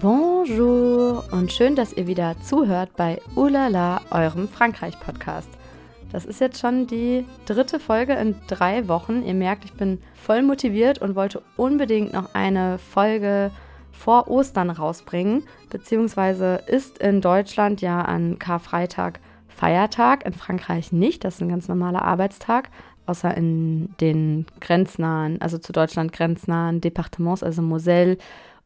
Bonjour und schön, dass ihr wieder zuhört bei Ulala, eurem Frankreich-Podcast. Das ist jetzt schon die dritte Folge in drei Wochen. Ihr merkt, ich bin voll motiviert und wollte unbedingt noch eine Folge vor Ostern rausbringen. Beziehungsweise ist in Deutschland ja an Karfreitag Feiertag, in Frankreich nicht. Das ist ein ganz normaler Arbeitstag außer in den grenznahen, also zu Deutschland grenznahen Departements, also Moselle,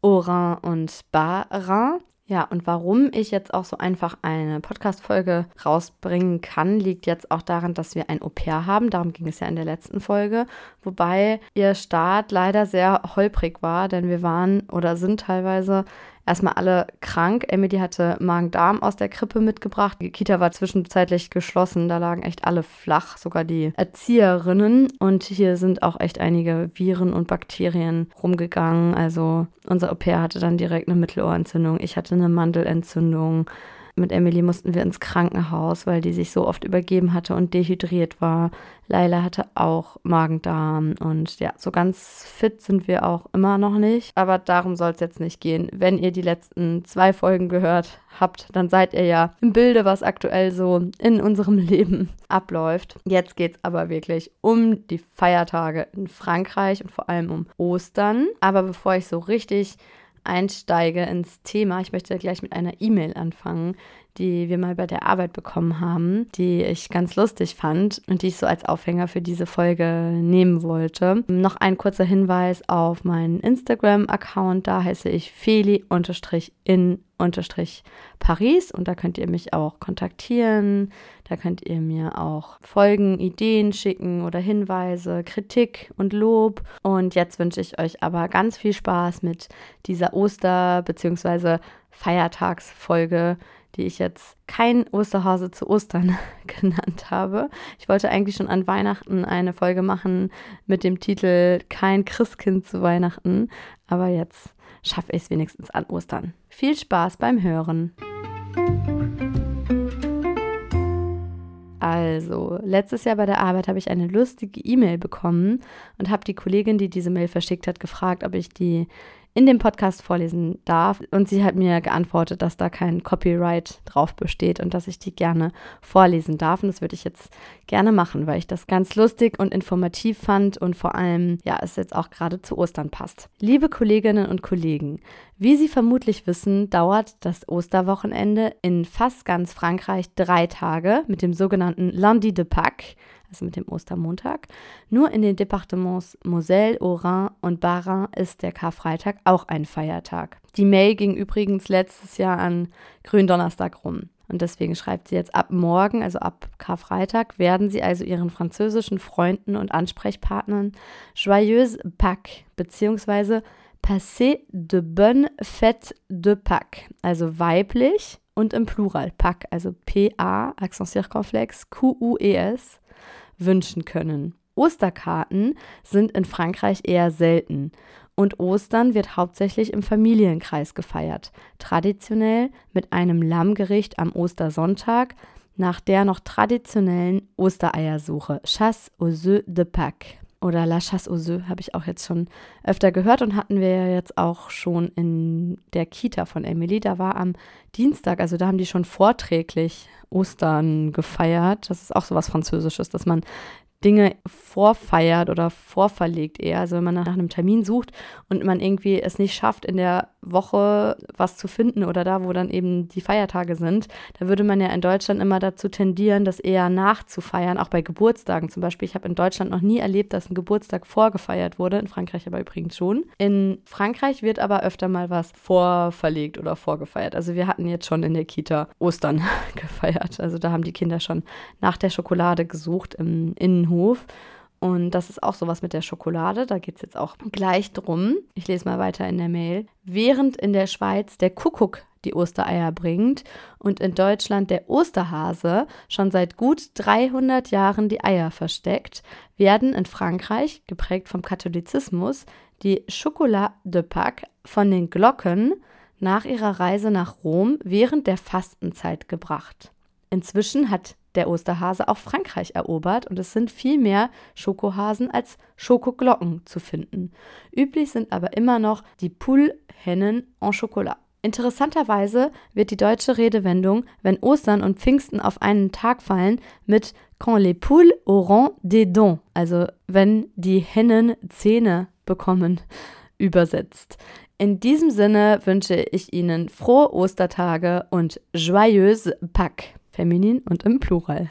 Haut-Rhin und Bas-Rhin. Ja, und warum ich jetzt auch so einfach eine Podcast-Folge rausbringen kann, liegt jetzt auch daran, dass wir ein Au-pair haben. Darum ging es ja in der letzten Folge. Wobei ihr Start leider sehr holprig war, denn wir waren oder sind teilweise erstmal alle krank. Emily hatte Magen-Darm aus der Krippe mitgebracht. Die Kita war zwischenzeitlich geschlossen. Da lagen echt alle flach, sogar die Erzieherinnen. Und hier sind auch echt einige Viren und Bakterien rumgegangen. Also unser Au-pair hatte dann direkt eine Mittelohrentzündung. Ich hatte eine Mandelentzündung mit Emily mussten wir ins Krankenhaus, weil die sich so oft übergeben hatte und dehydriert war. Laila hatte auch Magen-Darm und ja, so ganz fit sind wir auch immer noch nicht. Aber darum soll es jetzt nicht gehen. Wenn ihr die letzten zwei Folgen gehört habt, dann seid ihr ja im Bilde, was aktuell so in unserem Leben abläuft. Jetzt geht es aber wirklich um die Feiertage in Frankreich und vor allem um Ostern. Aber bevor ich so richtig einsteige ins Thema, ich möchte gleich mit einer E-Mail anfangen, die wir mal bei der Arbeit bekommen haben, die ich ganz lustig fand und die ich so als Aufhänger für diese Folge nehmen wollte. Noch ein kurzer Hinweis auf meinen Instagram-Account, da heiße ich feli-in Paris und da könnt ihr mich auch kontaktieren. Da könnt ihr mir auch Folgen, Ideen schicken oder Hinweise, Kritik und Lob. Und jetzt wünsche ich euch aber ganz viel Spaß mit dieser Oster- bzw. Feiertagsfolge, die ich jetzt kein Osterhase zu Ostern genannt habe. Ich wollte eigentlich schon an Weihnachten eine Folge machen mit dem Titel Kein Christkind zu Weihnachten, aber jetzt schaffe ich es wenigstens an Ostern. Viel Spaß beim Hören. Also, letztes Jahr bei der Arbeit habe ich eine lustige E-Mail bekommen und habe die Kollegin, die diese Mail verschickt hat, gefragt, ob ich die in dem Podcast vorlesen darf. Und sie hat mir geantwortet, dass da kein Copyright drauf besteht und dass ich die gerne vorlesen darf. Und das würde ich jetzt gerne machen, weil ich das ganz lustig und informativ fand und vor allem, ja, es jetzt auch gerade zu Ostern passt. Liebe Kolleginnen und Kollegen, wie Sie vermutlich wissen, dauert das Osterwochenende in fast ganz Frankreich drei Tage mit dem sogenannten Lundi de Pâques also mit dem Ostermontag. Nur in den Departements Moselle, Haut-Rhin und Bas-Rhin ist der Karfreitag auch ein Feiertag. Die Mail ging übrigens letztes Jahr an Gründonnerstag rum. Und deswegen schreibt sie jetzt ab morgen, also ab Karfreitag, werden sie also ihren französischen Freunden und Ansprechpartnern Joyeuse Pâques bzw. Passé de bonne fête de Pâques, also weiblich und im Plural Pâques, also P-A, Accent circonflex, Q-U-E-S, wünschen können. Osterkarten sind in Frankreich eher selten. Und Ostern wird hauptsächlich im Familienkreis gefeiert, traditionell mit einem Lammgericht am Ostersonntag nach der noch traditionellen Ostereiersuche, Chasse aux œufs de Pâques oder La Chasse aux œufs habe ich auch jetzt schon öfter gehört und hatten wir ja jetzt auch schon in der Kita von Emily. Da war am Dienstag, also da haben die schon vorträglich Ostern gefeiert. Das ist auch so was Französisches, dass man Dinge vorfeiert oder vorverlegt eher. Also wenn man nach einem Termin sucht und man irgendwie es nicht schafft, in der Woche was zu finden oder da, wo dann eben die Feiertage sind, da würde man ja in Deutschland immer dazu tendieren, das eher nachzufeiern, auch bei Geburtstagen zum Beispiel. Ich habe in Deutschland noch nie erlebt, dass ein Geburtstag vorgefeiert wurde, in Frankreich aber übrigens schon. In Frankreich wird aber öfter mal was vorverlegt oder vorgefeiert. Also wir hatten jetzt schon in der Kita Ostern gefeiert. Also da haben die Kinder schon nach der Schokolade gesucht im Innenhof. Und das ist auch sowas mit der Schokolade. Da geht es jetzt auch gleich drum. Ich lese mal weiter in der Mail. Während in der Schweiz der Kuckuck die Ostereier bringt und in Deutschland der Osterhase schon seit gut 300 Jahren die Eier versteckt, werden in Frankreich, geprägt vom Katholizismus, die Chocolat de Pâques von den Glocken nach ihrer Reise nach Rom während der Fastenzeit gebracht. Inzwischen hat der Osterhase auch Frankreich erobert und es sind viel mehr Schokohasen als Schokoglocken zu finden. Üblich sind aber immer noch die Poule-Hennen en Chocolat. Interessanterweise wird die deutsche Redewendung, wenn Ostern und Pfingsten auf einen Tag fallen, mit Quand les poules auront des dents, also wenn die Hennen Zähne bekommen, übersetzt. In diesem Sinne wünsche ich Ihnen frohe Ostertage und joyeuse Pâques, feminin und im Plural.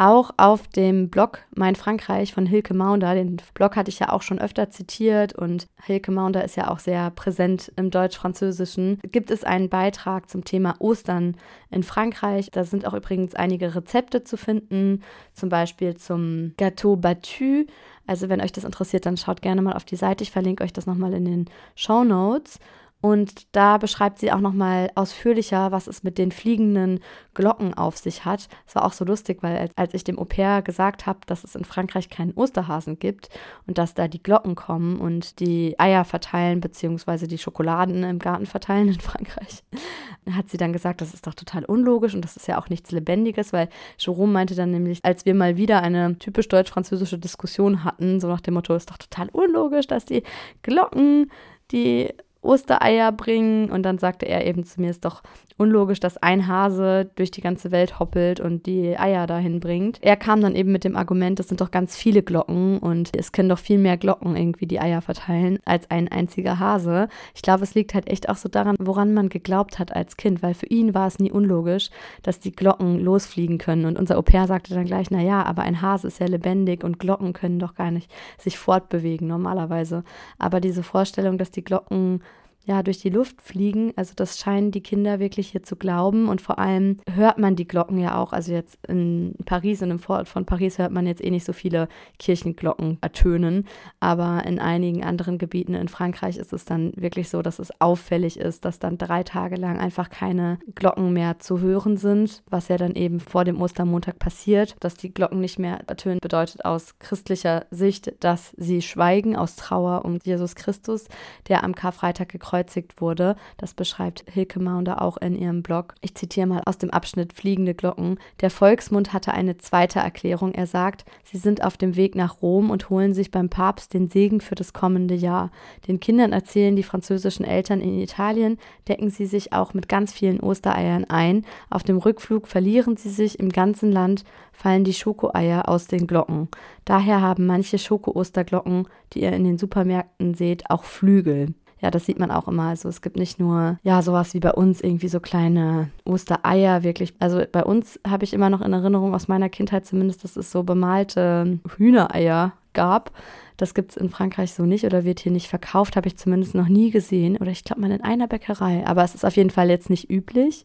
Auch auf dem Blog Mein Frankreich von Hilke Maunder, den Blog hatte ich ja auch schon öfter zitiert und Hilke Maunder ist ja auch sehr präsent im Deutsch-Französischen, gibt es einen Beitrag zum Thema Ostern in Frankreich. Da sind auch übrigens einige Rezepte zu finden, zum Beispiel zum Gâteau battu. Also wenn euch das interessiert, dann schaut gerne mal auf die Seite. Ich verlinke euch das nochmal in den Show Notes. Und da beschreibt sie auch nochmal ausführlicher, was es mit den fliegenden Glocken auf sich hat. Es war auch so lustig, weil als, ich dem Au-pair gesagt habe, dass es in Frankreich keinen Osterhasen gibt und dass da die Glocken kommen und die Eier verteilen, beziehungsweise die Schokoladen im Garten verteilen in Frankreich, hat sie dann gesagt, das ist doch total unlogisch und das ist ja auch nichts Lebendiges, weil Jerome meinte dann nämlich, als wir mal wieder eine typisch deutsch-französische Diskussion hatten, so nach dem Motto, ist doch total unlogisch, dass die Glocken die Ostereier bringen. Und dann sagte er eben zu mir, ist doch unlogisch, dass ein Hase durch die ganze Welt hoppelt und die Eier dahin bringt. Er kam dann eben mit dem Argument, es sind doch ganz viele Glocken und es können doch viel mehr Glocken irgendwie die Eier verteilen als ein einziger Hase. Ich glaube, es liegt halt echt auch so daran, woran man geglaubt hat als Kind, weil für ihn war es nie unlogisch, dass die Glocken losfliegen können. Und unser Au-pair sagte dann gleich, naja, aber ein Hase ist ja lebendig und Glocken können doch gar nicht sich fortbewegen normalerweise. Aber diese Vorstellung, dass die Glocken ja, durch die Luft fliegen. Also das scheinen die Kinder wirklich hier zu glauben. Und vor allem hört man die Glocken ja auch. Also jetzt in Paris, in einem Vorort von Paris hört man jetzt eh nicht so viele Kirchenglocken ertönen. Aber in einigen anderen Gebieten in Frankreich ist es dann wirklich so, dass es auffällig ist, dass dann drei Tage lang einfach keine Glocken mehr zu hören sind. Was ja dann eben vor dem Ostermontag passiert. Dass die Glocken nicht mehr ertönen, bedeutet aus christlicher Sicht, dass sie schweigen aus Trauer um Jesus Christus, der am Karfreitag gekreuzigt gekreuzigt wurde. Das beschreibt Hilke Maunder auch in ihrem Blog. Ich zitiere mal aus dem Abschnitt Fliegende Glocken. Der Volksmund hatte eine zweite Erklärung. Er sagt, sie sind auf dem Weg nach Rom und holen sich beim Papst den Segen für das kommende Jahr. Den Kindern erzählen die französischen Eltern in Italien, decken sie sich auch mit ganz vielen Ostereiern ein. Auf dem Rückflug verlieren sie sich im ganzen Land, fallen die Schokoeier aus den Glocken. Daher haben manche Schoko-Osterglocken, die ihr in den Supermärkten seht, auch Flügel ja, das sieht man auch immer. Also es gibt nicht nur, ja, sowas wie bei uns, irgendwie so kleine Ostereier, wirklich. Also bei uns habe ich immer noch in Erinnerung aus meiner Kindheit zumindest, dass es so bemalte Hühnereier gab. Das gibt es in Frankreich so nicht oder wird hier nicht verkauft, habe ich zumindest noch nie gesehen. Oder ich glaube mal in einer Bäckerei. Aber es ist auf jeden Fall jetzt nicht üblich.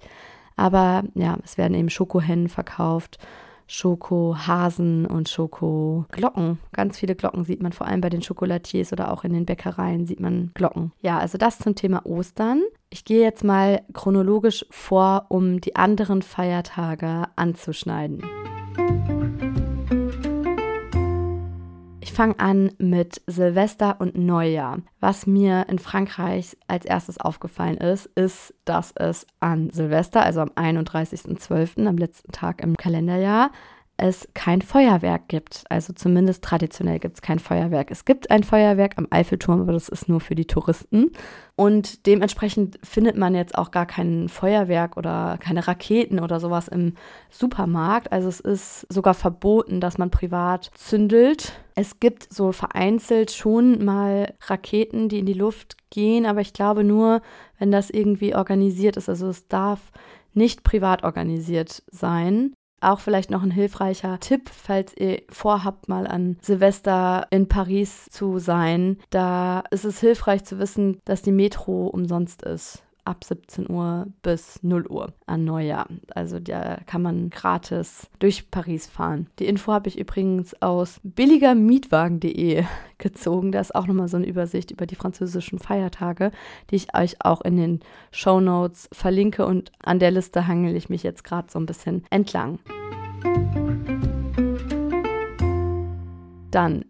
Aber ja, es werden eben Schokohennen verkauft Schokohasen und Schokoglocken. Ganz viele Glocken sieht man, vor allem bei den Schokolatiers oder auch in den Bäckereien sieht man Glocken. Ja, also das zum Thema Ostern. Ich gehe jetzt mal chronologisch vor, um die anderen Feiertage anzuschneiden. Ich fange an mit Silvester und Neujahr. Was mir in Frankreich als erstes aufgefallen ist, ist, dass es an Silvester, also am 31.12., am letzten Tag im Kalenderjahr, es kein Feuerwerk gibt. Also zumindest traditionell gibt es kein Feuerwerk. Es gibt ein Feuerwerk am Eiffelturm, aber das ist nur für die Touristen. Und dementsprechend findet man jetzt auch gar kein Feuerwerk oder keine Raketen oder sowas im Supermarkt. Also es ist sogar verboten, dass man privat zündelt. Es gibt so vereinzelt schon mal Raketen, die in die Luft gehen, aber ich glaube nur, wenn das irgendwie organisiert ist. Also es darf nicht privat organisiert sein. Auch vielleicht noch ein hilfreicher Tipp, falls ihr vorhabt, mal an Silvester in Paris zu sein. Da ist es hilfreich zu wissen, dass die Metro umsonst ist ab 17 Uhr bis 0 Uhr an Neujahr. Also da kann man gratis durch Paris fahren. Die Info habe ich übrigens aus billigermietwagen.de gezogen. Da ist auch nochmal so eine Übersicht über die französischen Feiertage, die ich euch auch in den Show Notes verlinke und an der Liste hangel ich mich jetzt gerade so ein bisschen entlang. Dann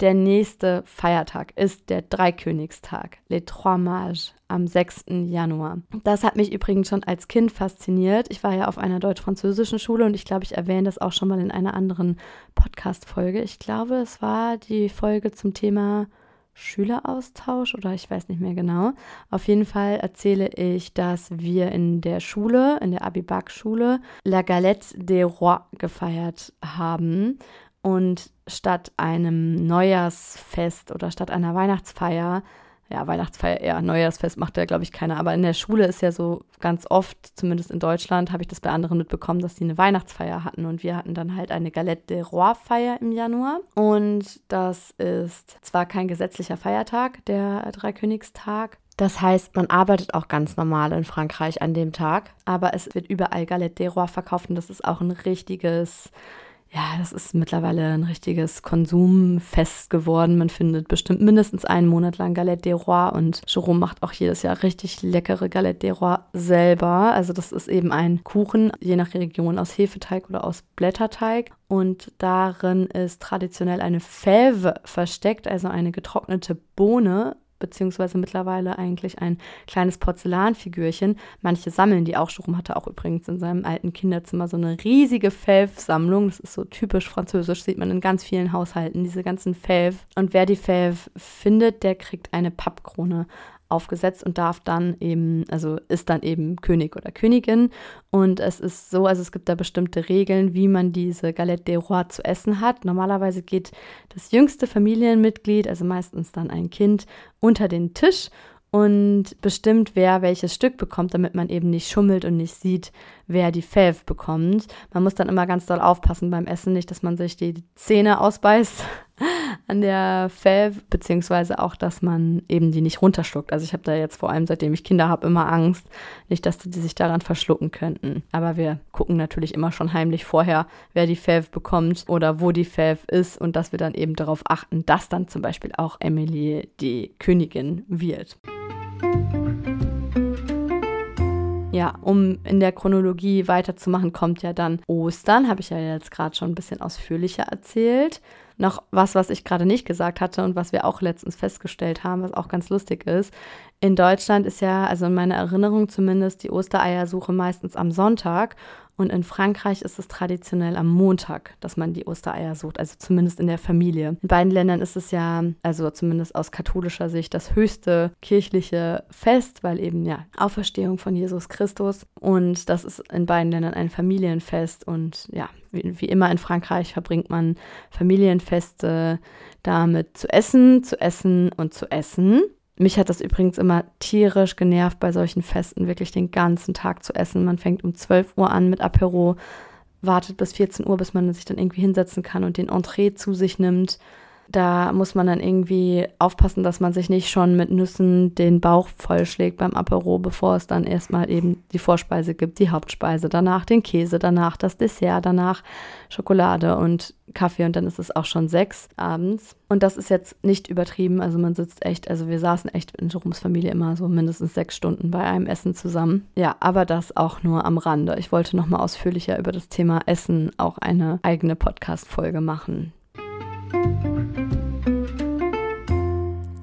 der nächste Feiertag ist der Dreikönigstag, Les Trois Mages, am 6. Januar. Das hat mich übrigens schon als Kind fasziniert. Ich war ja auf einer deutsch-französischen Schule und ich glaube, ich erwähne das auch schon mal in einer anderen Podcast-Folge. Ich glaube, es war die Folge zum Thema Schüleraustausch oder ich weiß nicht mehr genau. Auf jeden Fall erzähle ich, dass wir in der Schule, in der Abibak-Schule, La Galette des Rois gefeiert haben. Und statt einem Neujahrsfest oder statt einer Weihnachtsfeier ja, Weihnachtsfeier eher, Neujahrsfest macht ja, glaube ich, keiner. Aber in der Schule ist ja so ganz oft, zumindest in Deutschland, habe ich das bei anderen mitbekommen, dass die eine Weihnachtsfeier hatten. Und wir hatten dann halt eine Galette de Roi-Feier im Januar. Und das ist zwar kein gesetzlicher Feiertag, der Dreikönigstag. Das heißt, man arbeitet auch ganz normal in Frankreich an dem Tag. Aber es wird überall Galette de Roi verkauft. Und das ist auch ein richtiges ja, das ist mittlerweile ein richtiges Konsumfest geworden. Man findet bestimmt mindestens einen Monat lang Galette des Rois und Jerome macht auch jedes Jahr richtig leckere Galette des Rois selber. Also das ist eben ein Kuchen, je nach Region, aus Hefeteig oder aus Blätterteig. Und darin ist traditionell eine Fève versteckt, also eine getrocknete Bohne beziehungsweise mittlerweile eigentlich ein kleines Porzellanfigürchen. Manche sammeln die auch. Jerome hatte auch übrigens in seinem alten Kinderzimmer so eine riesige Fève-Sammlung. Das ist so typisch französisch, sieht man in ganz vielen Haushalten, diese ganzen Fève. Und wer die Fève findet, der kriegt eine Pappkrone aufgesetzt und darf dann eben, also ist dann eben König oder Königin. Und es ist so, also es gibt da bestimmte Regeln, wie man diese Galette des Rois zu essen hat. Normalerweise geht das jüngste Familienmitglied, also meistens dann ein Kind, unter den Tisch und bestimmt, wer welches Stück bekommt, damit man eben nicht schummelt und nicht sieht, wer die Fève bekommt. Man muss dann immer ganz doll aufpassen beim Essen, nicht, dass man sich die Zähne ausbeißt an der Fève, beziehungsweise auch, dass man eben die nicht runterschluckt. Also ich habe da jetzt vor allem, seitdem ich Kinder habe, immer Angst, nicht, dass die sich daran verschlucken könnten. Aber wir gucken natürlich immer schon heimlich vorher, wer die Fève bekommt oder wo die Fève ist und dass wir dann eben darauf achten, dass dann zum Beispiel auch Emily die Königin wird. Ja, um in der Chronologie weiterzumachen, kommt ja dann Ostern, habe ich ja jetzt gerade schon ein bisschen ausführlicher erzählt. Noch was, was ich gerade nicht gesagt hatte und was wir auch letztens festgestellt haben, was auch ganz lustig ist. In Deutschland ist ja, also in meiner Erinnerung zumindest, die Ostereiersuche meistens am Sonntag und in Frankreich ist es traditionell am Montag, dass man die Ostereier sucht, also zumindest in der Familie. In beiden Ländern ist es ja, also zumindest aus katholischer Sicht, das höchste kirchliche Fest, weil eben ja Auferstehung von Jesus Christus. Und das ist in beiden Ländern ein Familienfest. Und ja, wie, wie immer in Frankreich verbringt man Familienfeste damit zu essen, zu essen und zu essen. Mich hat das übrigens immer tierisch genervt, bei solchen Festen wirklich den ganzen Tag zu essen. Man fängt um 12 Uhr an mit Apero, wartet bis 14 Uhr, bis man sich dann irgendwie hinsetzen kann und den Entree zu sich nimmt. Da muss man dann irgendwie aufpassen, dass man sich nicht schon mit Nüssen den Bauch vollschlägt beim Apero, bevor es dann erstmal eben die Vorspeise gibt, die Hauptspeise, danach den Käse, danach das Dessert, danach Schokolade und Kaffee und dann ist es auch schon sechs abends. Und das ist jetzt nicht übertrieben. Also man sitzt echt, also wir saßen echt in Jeroms Familie immer so mindestens sechs Stunden bei einem Essen zusammen. Ja, aber das auch nur am Rande. Ich wollte nochmal ausführlicher über das Thema Essen auch eine eigene Podcast-Folge machen.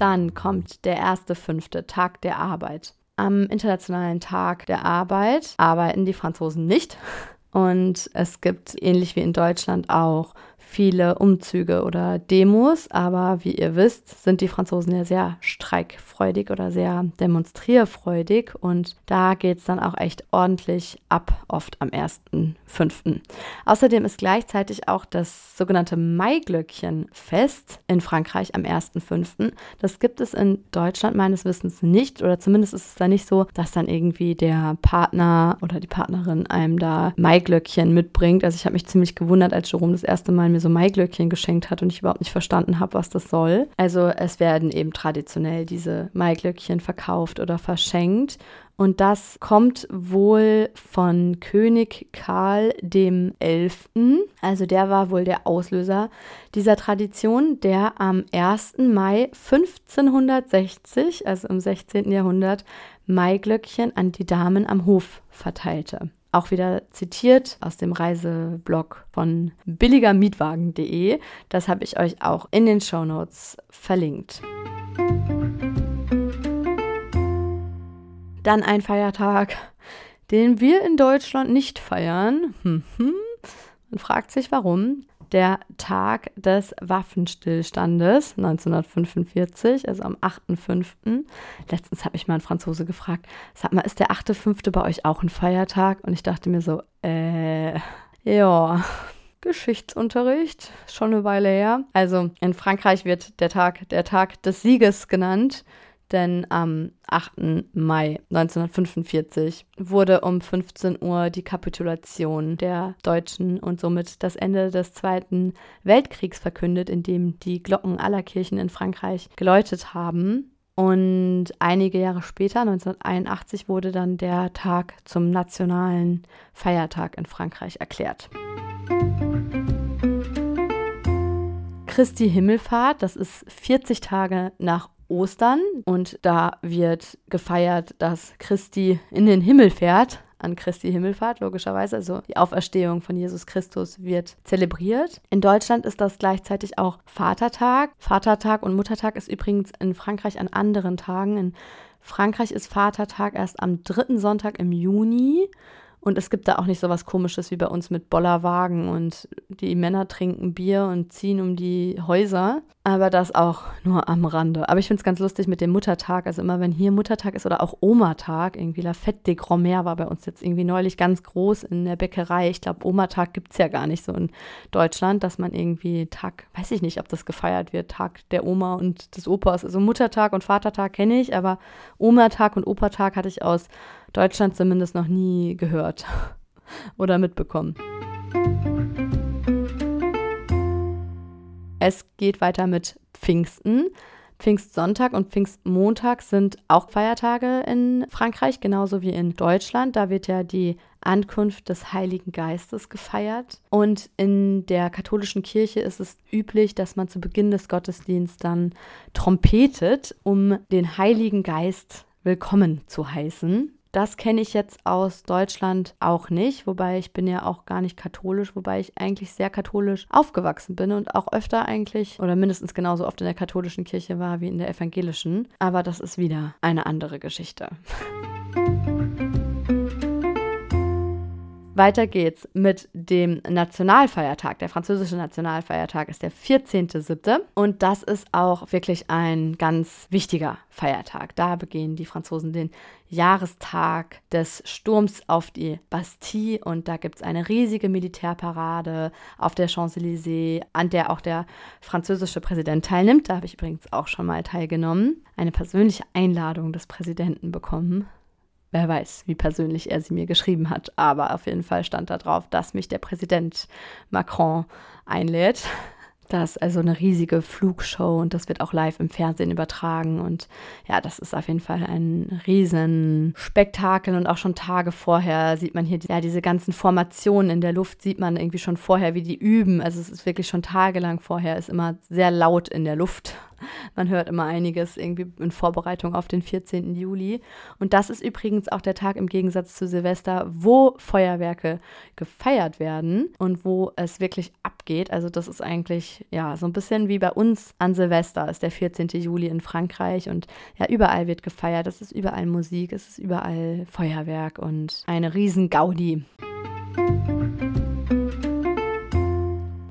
Dann kommt der erste fünfte Tag der Arbeit. Am Internationalen Tag der Arbeit arbeiten die Franzosen nicht. Und es gibt, ähnlich wie in Deutschland, auch viele Umzüge oder Demos, aber wie ihr wisst, sind die Franzosen ja sehr streikfreudig oder sehr demonstrierfreudig und da geht es dann auch echt ordentlich ab, oft am 1.5. Außerdem ist gleichzeitig auch das sogenannte Maiglöckchenfest in Frankreich am 1.5. Das gibt es in Deutschland meines Wissens nicht oder zumindest ist es da nicht so, dass dann irgendwie der Partner oder die Partnerin einem da Maiglöckchen mitbringt. Also ich habe mich ziemlich gewundert, als Jerome das erste Mal mir so Maiglöckchen geschenkt hat und ich überhaupt nicht verstanden habe, was das soll. Also es werden eben traditionell diese Maiglöckchen verkauft oder verschenkt. Und das kommt wohl von König Karl dem Elften. Also der war wohl der Auslöser dieser Tradition, der am 1. Mai 1560, also im 16. Jahrhundert, Maiglöckchen an die Damen am Hof verteilte auch wieder zitiert aus dem Reiseblog von billigermietwagen.de. Das habe ich euch auch in den Show Notes verlinkt. Dann ein Feiertag, den wir in Deutschland nicht feiern. Man fragt sich warum. Der Tag des Waffenstillstandes 1945, also am 8.5. Letztens habe ich mal einen Franzose gefragt, sag mal, ist der 8.5. bei euch auch ein Feiertag? Und ich dachte mir so, äh, ja, Geschichtsunterricht, schon eine Weile her. Also in Frankreich wird der Tag der Tag des Sieges genannt, denn am 8. Mai 1945 wurde um 15 Uhr die Kapitulation der Deutschen und somit das Ende des Zweiten Weltkriegs verkündet, in dem die Glocken aller Kirchen in Frankreich geläutet haben. Und einige Jahre später, 1981, wurde dann der Tag zum nationalen Feiertag in Frankreich erklärt. Christi Himmelfahrt, das ist 40 Tage nach Ostern und da wird gefeiert, dass Christi in den Himmel fährt. An Christi Himmelfahrt, logischerweise. Also die Auferstehung von Jesus Christus wird zelebriert. In Deutschland ist das gleichzeitig auch Vatertag. Vatertag und Muttertag ist übrigens in Frankreich an anderen Tagen. In Frankreich ist Vatertag erst am dritten Sonntag im Juni und es gibt da auch nicht so was Komisches wie bei uns mit Bollerwagen und die Männer trinken Bier und ziehen um die Häuser. Aber das auch nur am Rande. Aber ich finde es ganz lustig mit dem Muttertag. Also immer wenn hier Muttertag ist oder auch Oma-Tag, irgendwie La Fête des Grand-Mères war bei uns jetzt irgendwie neulich ganz groß in der Bäckerei. Ich glaube, Oma-Tag gibt es ja gar nicht so in Deutschland, dass man irgendwie Tag, weiß ich nicht, ob das gefeiert wird, Tag der Oma und des Opas. Also Muttertag und Vatertag kenne ich, aber Oma-Tag und Opa-Tag hatte ich aus Deutschland zumindest noch nie gehört oder mitbekommen. Es geht weiter mit Pfingsten. Pfingstsonntag und Pfingstmontag sind auch Feiertage in Frankreich, genauso wie in Deutschland. Da wird ja die Ankunft des Heiligen Geistes gefeiert. Und in der katholischen Kirche ist es üblich, dass man zu Beginn des Gottesdienstes dann trompetet, um den Heiligen Geist willkommen zu heißen. Das kenne ich jetzt aus Deutschland auch nicht, wobei ich bin ja auch gar nicht katholisch, wobei ich eigentlich sehr katholisch aufgewachsen bin und auch öfter eigentlich oder mindestens genauso oft in der katholischen Kirche war wie in der evangelischen. Aber das ist wieder eine andere Geschichte. Weiter geht's mit dem Nationalfeiertag. Der französische Nationalfeiertag ist der 14.07. Und das ist auch wirklich ein ganz wichtiger Feiertag. Da begehen die Franzosen den Jahrestag des Sturms auf die Bastille und da gibt es eine riesige Militärparade auf der Champs-Élysées, an der auch der französische Präsident teilnimmt. Da habe ich übrigens auch schon mal teilgenommen. Eine persönliche Einladung des Präsidenten bekommen. Wer weiß, wie persönlich er sie mir geschrieben hat. Aber auf jeden Fall stand da drauf, dass mich der Präsident Macron einlädt. Das ist also eine riesige Flugshow und das wird auch live im Fernsehen übertragen. Und ja, das ist auf jeden Fall ein Riesenspektakel. Und auch schon Tage vorher sieht man hier ja, diese ganzen Formationen in der Luft, sieht man irgendwie schon vorher, wie die üben. Also es ist wirklich schon tagelang vorher, ist immer sehr laut in der Luft. Man hört immer einiges irgendwie in Vorbereitung auf den 14. Juli. Und das ist übrigens auch der Tag im Gegensatz zu Silvester, wo Feuerwerke gefeiert werden und wo es wirklich abgeht. Also das ist eigentlich ja so ein bisschen wie bei uns an Silvester ist der 14. Juli in Frankreich und ja überall wird gefeiert. Es ist überall Musik, es ist überall Feuerwerk und eine riesen Gaudi.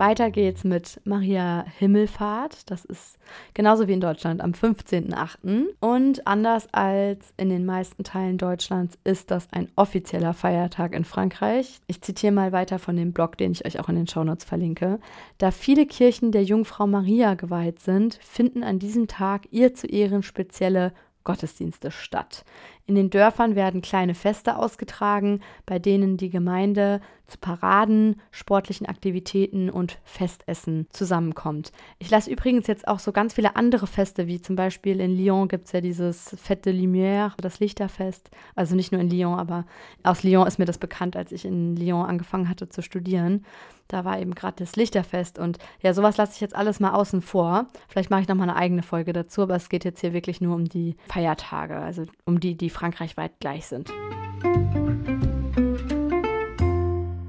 Weiter geht's mit Maria Himmelfahrt. Das ist genauso wie in Deutschland am 15.08. Und anders als in den meisten Teilen Deutschlands ist das ein offizieller Feiertag in Frankreich. Ich zitiere mal weiter von dem Blog, den ich euch auch in den Shownotes verlinke. Da viele Kirchen der Jungfrau Maria geweiht sind, finden an diesem Tag ihr zu Ehren spezielle Gottesdienste statt. In den Dörfern werden kleine Feste ausgetragen, bei denen die Gemeinde zu Paraden, sportlichen Aktivitäten und Festessen zusammenkommt. Ich lasse übrigens jetzt auch so ganz viele andere Feste, wie zum Beispiel in Lyon gibt es ja dieses Fête de Lumière, das Lichterfest. Also nicht nur in Lyon, aber aus Lyon ist mir das bekannt, als ich in Lyon angefangen hatte zu studieren. Da war eben gerade das Lichterfest und ja, sowas lasse ich jetzt alles mal außen vor. Vielleicht mache ich nochmal eine eigene Folge dazu, aber es geht jetzt hier wirklich nur um die feiertage, also um die, die frankreichweit gleich sind.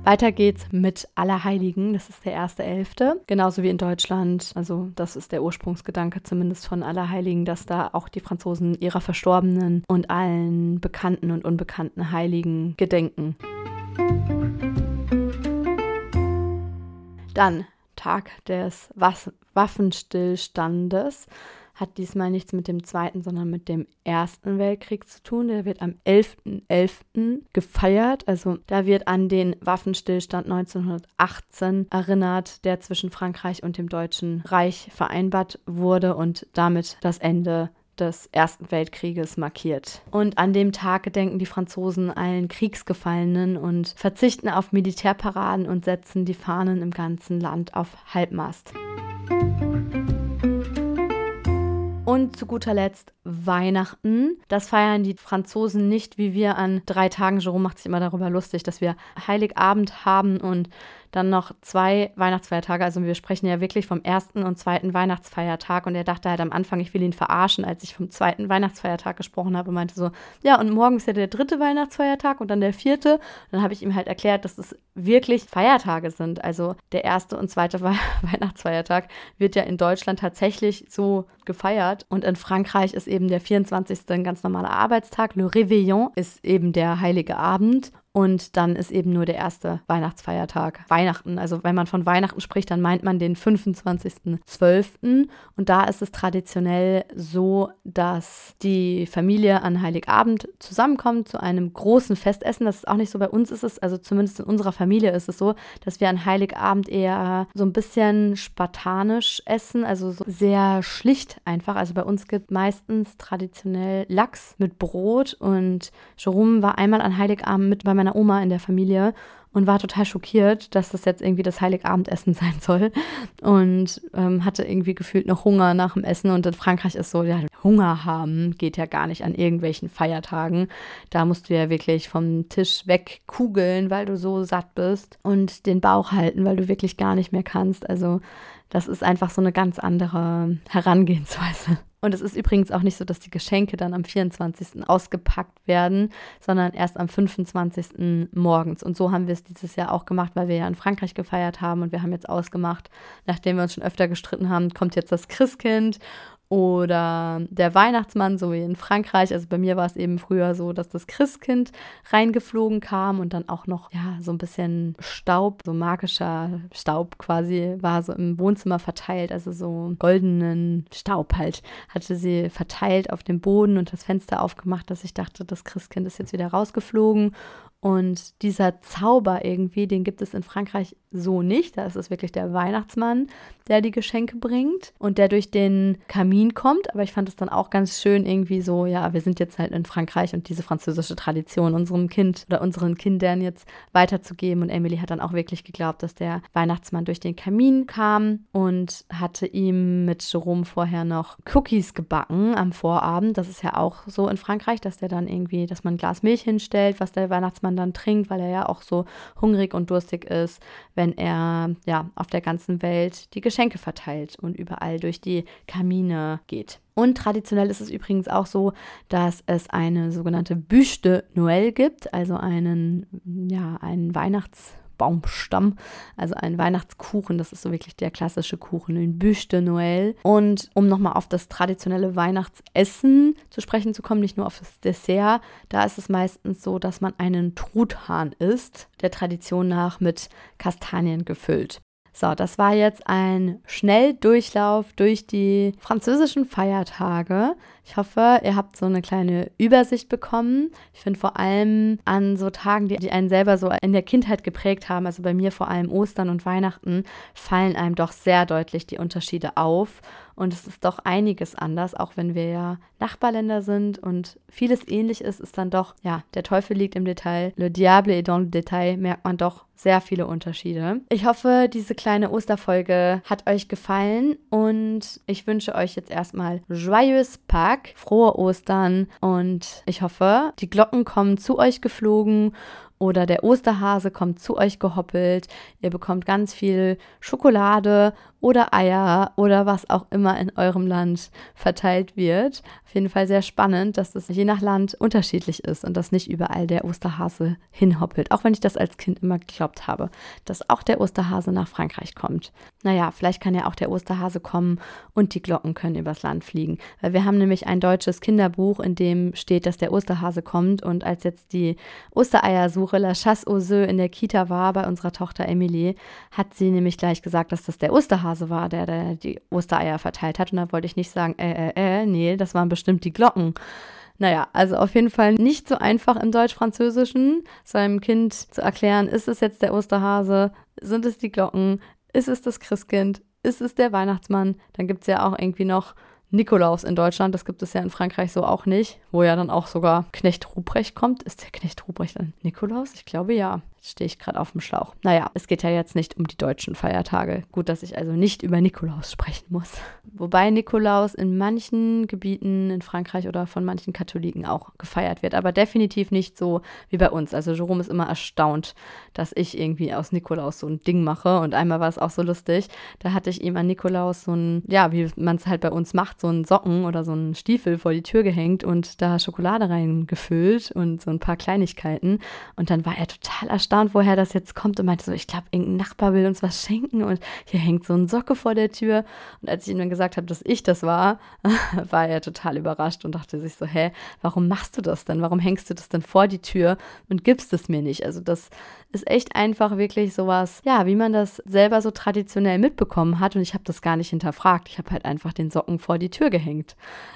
Weiter geht's mit Allerheiligen, das ist der erste Elfte, genauso wie in Deutschland. Also das ist der Ursprungsgedanke zumindest von Allerheiligen, dass da auch die Franzosen ihrer Verstorbenen und allen bekannten und unbekannten Heiligen gedenken. Dann Tag des Waffenstillstandes hat diesmal nichts mit dem Zweiten, sondern mit dem Ersten Weltkrieg zu tun. Der wird am 11.11. .11. gefeiert. Also da wird an den Waffenstillstand 1918 erinnert, der zwischen Frankreich und dem Deutschen Reich vereinbart wurde und damit das Ende des Ersten Weltkrieges markiert. Und an dem Tag gedenken die Franzosen allen Kriegsgefallenen und verzichten auf Militärparaden und setzen die Fahnen im ganzen Land auf Halbmast. Und zu guter Letzt Weihnachten. Das feiern die Franzosen nicht wie wir an drei Tagen. Jerome macht sich immer darüber lustig, dass wir Heiligabend haben und dann noch zwei Weihnachtsfeiertage. Also wir sprechen ja wirklich vom ersten und zweiten Weihnachtsfeiertag. Und er dachte halt am Anfang, ich will ihn verarschen, als ich vom zweiten Weihnachtsfeiertag gesprochen habe. Und meinte so, ja, und morgen ist ja der dritte Weihnachtsfeiertag und dann der vierte. Dann habe ich ihm halt erklärt, dass es wirklich Feiertage sind. Also der erste und zweite Weihnachtsfeiertag wird ja in Deutschland tatsächlich so gefeiert. Und in Frankreich ist eben der 24. ein ganz normaler Arbeitstag. Le Réveillon ist eben der heilige Abend. Und dann ist eben nur der erste Weihnachtsfeiertag Weihnachten. Also wenn man von Weihnachten spricht, dann meint man den 25.12. Und da ist es traditionell so, dass die Familie an Heiligabend zusammenkommt zu einem großen Festessen. Das ist auch nicht so bei uns ist es, also zumindest in unserer Familie ist es so, dass wir an Heiligabend eher so ein bisschen spartanisch essen, also so sehr schlicht einfach. Also bei uns gibt meistens traditionell Lachs mit Brot und Jerome war einmal an Heiligabend mit bei meiner meiner Oma in der Familie und war total schockiert, dass das jetzt irgendwie das Heiligabendessen sein soll und ähm, hatte irgendwie gefühlt noch Hunger nach dem Essen und in Frankreich ist so, ja, Hunger haben geht ja gar nicht an irgendwelchen Feiertagen. Da musst du ja wirklich vom Tisch wegkugeln, weil du so satt bist und den Bauch halten, weil du wirklich gar nicht mehr kannst. Also das ist einfach so eine ganz andere Herangehensweise. Und es ist übrigens auch nicht so, dass die Geschenke dann am 24. ausgepackt werden, sondern erst am 25. morgens. Und so haben wir es dieses Jahr auch gemacht, weil wir ja in Frankreich gefeiert haben und wir haben jetzt ausgemacht, nachdem wir uns schon öfter gestritten haben, kommt jetzt das Christkind oder der Weihnachtsmann, so wie in Frankreich. Also bei mir war es eben früher so, dass das Christkind reingeflogen kam und dann auch noch, ja, so ein bisschen Staub, so magischer Staub quasi, war so im Wohnzimmer verteilt. Also so goldenen Staub halt hatte sie verteilt auf dem Boden und das Fenster aufgemacht, dass ich dachte, das Christkind ist jetzt wieder rausgeflogen und dieser Zauber irgendwie, den gibt es in Frankreich so nicht. Da ist es wirklich der Weihnachtsmann, der die Geschenke bringt und der durch den Kamin kommt. Aber ich fand es dann auch ganz schön irgendwie so, ja, wir sind jetzt halt in Frankreich und diese französische Tradition unserem Kind oder unseren Kindern jetzt weiterzugeben. Und Emily hat dann auch wirklich geglaubt, dass der Weihnachtsmann durch den Kamin kam und hatte ihm mit Jerome vorher noch Cookies gebacken am Vorabend. Das ist ja auch so in Frankreich, dass der dann irgendwie, dass man ein Glas Milch hinstellt, was der Weihnachtsmann man dann trinkt, weil er ja auch so hungrig und durstig ist, wenn er ja auf der ganzen Welt die Geschenke verteilt und überall durch die Kamine geht. Und traditionell ist es übrigens auch so, dass es eine sogenannte de Noël gibt, also einen, ja, einen Weihnachts- Baumstamm, also ein Weihnachtskuchen. Das ist so wirklich der klassische Kuchen, ein Bûche de Noël. Und um nochmal auf das traditionelle Weihnachtsessen zu sprechen zu kommen, nicht nur auf das Dessert, da ist es meistens so, dass man einen Truthahn isst, der Tradition nach mit Kastanien gefüllt. So, das war jetzt ein Schnelldurchlauf durch die französischen Feiertage. Ich hoffe, ihr habt so eine kleine Übersicht bekommen. Ich finde vor allem an so Tagen, die, einen selber so in der Kindheit geprägt haben, also bei mir vor allem Ostern und Weihnachten, fallen einem doch sehr deutlich die Unterschiede auf. Und es ist doch einiges anders, auch wenn wir ja Nachbarländer sind und vieles ähnlich ist, ist dann doch, ja, der Teufel liegt im Detail. Le diable est dans le détail, merkt man doch sehr viele Unterschiede. Ich hoffe, diese kleine Osterfolge hat euch gefallen und ich wünsche euch jetzt erstmal Joyeux Pâques Tag, frohe Ostern und ich hoffe, die Glocken kommen zu euch geflogen oder der Osterhase kommt zu euch gehoppelt. Ihr bekommt ganz viel Schokolade oder Eier oder was auch immer in eurem Land verteilt wird. Auf jeden Fall sehr spannend, dass das je nach Land unterschiedlich ist und dass nicht überall der Osterhase hinhoppelt. Auch wenn ich das als Kind immer geglaubt habe, dass auch der Osterhase nach Frankreich kommt. Naja, vielleicht kann ja auch der Osterhase kommen und die Glocken können übers Land fliegen. Weil wir haben nämlich ein deutsches Kinderbuch, in dem steht, dass der Osterhase kommt. Und als jetzt die Ostereiersuche La Chasse aux œufs in der Kita war bei unserer Tochter Emilie, hat sie nämlich gleich gesagt, dass das der Osterhase war, der, der die Ostereier verteilt hat. Und da wollte ich nicht sagen, äh, äh, äh, nee, das waren bestimmt bestimmt die Glocken. Naja, also auf jeden Fall nicht so einfach im Deutsch-Französischen seinem Kind zu erklären, ist es jetzt der Osterhase, sind es die Glocken, ist es das Christkind, ist es der Weihnachtsmann, dann gibt es ja auch irgendwie noch Nikolaus in Deutschland, das gibt es ja in Frankreich so auch nicht, wo ja dann auch sogar Knecht Ruprecht kommt. Ist der Knecht Ruprecht dann Nikolaus? Ich glaube ja stehe ich gerade auf dem Schlauch. Naja, es geht ja jetzt nicht um die deutschen Feiertage. Gut, dass ich also nicht über Nikolaus sprechen muss. Wobei Nikolaus in manchen Gebieten in Frankreich oder von manchen Katholiken auch gefeiert wird, aber definitiv nicht so wie bei uns. Also Jerome ist immer erstaunt, dass ich irgendwie aus Nikolaus so ein Ding mache. Und einmal war es auch so lustig. Da hatte ich ihm an Nikolaus so ein, ja, wie man es halt bei uns macht, so einen Socken oder so einen Stiefel vor die Tür gehängt und da Schokolade reingefüllt und so ein paar Kleinigkeiten. Und dann war er total erstaunt erstaunt, woher das jetzt kommt und meinte so, ich glaube, irgendein Nachbar will uns was schenken und hier hängt so ein Socke vor der Tür. Und als ich ihm dann gesagt habe, dass ich das war, war er total überrascht und dachte sich so, hä, warum machst du das denn? Warum hängst du das denn vor die Tür und gibst es mir nicht? Also das ist echt einfach wirklich sowas, ja, wie man das selber so traditionell mitbekommen hat und ich habe das gar nicht hinterfragt. Ich habe halt einfach den Socken vor die Tür gehängt.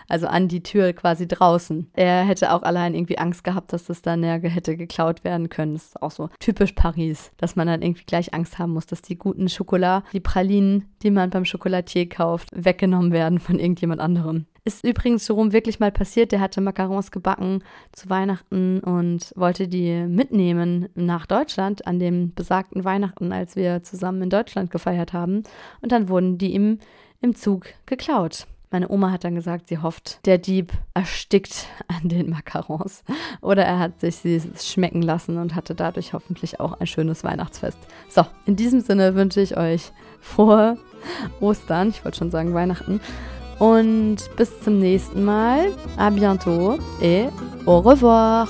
Also an die Tür quasi draußen. Er hätte auch allein irgendwie Angst gehabt, dass das dann ja hätte geklaut werden können. Das ist auch so typisch Paris, dass man dann irgendwie gleich Angst haben muss, dass die guten Schokolade, die Pralinen, die man beim Schokolatier kauft, weggenommen werden von irgendjemand anderem. Ist übrigens Jerome wirklich mal passiert, der hatte Macarons gebacken zu Weihnachten und wollte die mitnehmen nach Deutschland an dem besagten Weihnachten, als wir zusammen in Deutschland gefeiert haben. Und dann wurden die ihm im Zug geklaut. Meine Oma hat dann gesagt, sie hofft, der Dieb erstickt an den Macarons. Oder er hat sich sie schmecken lassen und hatte dadurch hoffentlich auch ein schönes Weihnachtsfest. So, in diesem Sinne wünsche ich euch frohe Ostern, ich wollte schon sagen Weihnachten. Und bis zum nächsten Mal. À bientôt et au revoir.